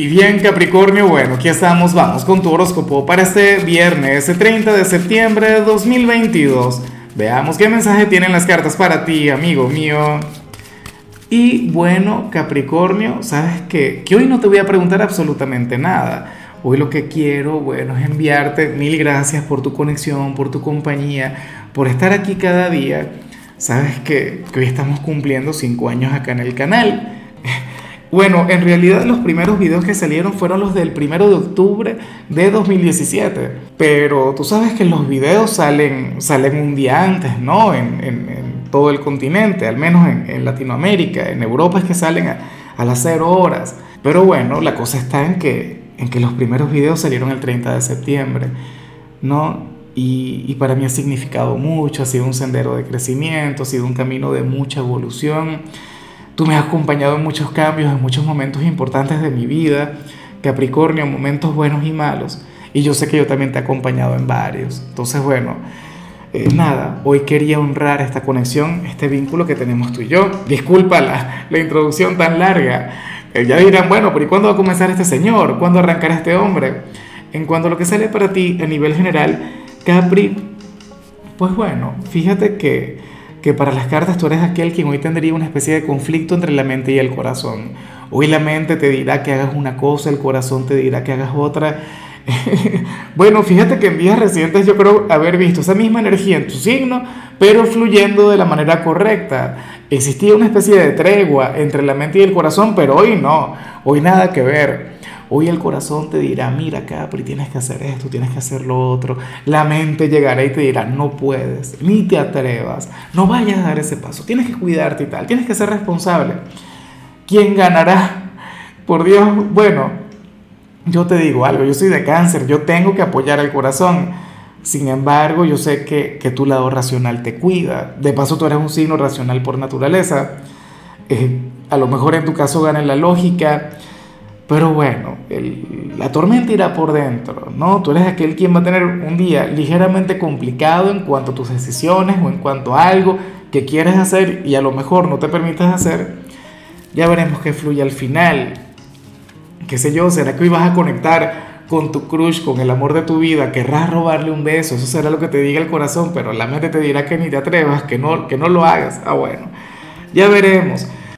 Y bien Capricornio, bueno, aquí estamos, vamos con tu horóscopo para este viernes 30 de septiembre de 2022. Veamos qué mensaje tienen las cartas para ti, amigo mío. Y bueno, Capricornio, sabes que, que hoy no te voy a preguntar absolutamente nada. Hoy lo que quiero, bueno, es enviarte mil gracias por tu conexión, por tu compañía, por estar aquí cada día. Sabes que hoy estamos cumpliendo cinco años acá en el canal. Bueno, en realidad los primeros videos que salieron fueron los del primero de octubre de 2017, pero tú sabes que los videos salen, salen un día antes, ¿no? En, todo el continente, al menos en, Latinoamérica, en Europa es que salen a, las 0 horas. Pero bueno, la cosa está en que, en que los primeros videos salieron el 30 de septiembre, ¿no? Y para mí ha significado mucho, ha sido un sendero de crecimiento, ha sido un camino de mucha evolución Tú me has acompañado en muchos cambios, en muchos momentos importantes de mi vida, Capricornio, momentos buenos y malos. Y yo sé que yo también te he acompañado en varios. Entonces, bueno, eh, nada, hoy quería honrar esta conexión, este vínculo que tenemos tú y yo. Disculpa la, introducción tan larga. Eh, ya dirán, bueno, pero ¿y cuándo va a comenzar este señor? ¿Cuándo arrancará este hombre? En cuanto a lo que sale para ti a nivel general, Capri, pues bueno, fíjate que que para las cartas tú eres aquel quien hoy tendría una especie de conflicto entre la mente y el corazón. Hoy la mente te dirá que hagas una cosa, el corazón te dirá que hagas otra. bueno, fíjate que en días recientes yo creo haber visto esa misma energía en tu signo, pero fluyendo de la manera correcta. Existía una especie de tregua entre la mente y el corazón, pero hoy no, hoy nada que ver. Hoy el corazón te dirá, mira Capri, tienes que hacer esto, tienes que hacer lo otro. La mente llegará y te dirá, no puedes, ni te atrevas, no vayas a dar ese paso, tienes que cuidarte y tal, tienes que ser responsable. ¿Quién ganará? Por Dios, bueno, yo te digo algo, yo soy de cáncer, yo tengo que apoyar al corazón. Sin embargo, yo sé que, que tu lado racional te cuida. De paso, tú eres un signo racional por naturaleza. Eh, a lo mejor en tu caso gana la lógica pero bueno, la tormenta irá por dentro, ¿no? Tú eres aquel quien va a tener un día ligeramente complicado en cuanto a tus decisiones o en cuanto a algo que quieres hacer y a lo mejor no te permites hacer. Ya veremos qué fluye al final. ¿Qué sé yo? ¿Será que hoy vas a conectar con tu crush, con el amor de tu vida? ¿Querrás robarle un beso? Eso será lo que te diga el corazón, pero la mente te dirá que ni te atrevas, que no, que no lo hagas. Ah, bueno, ya veremos.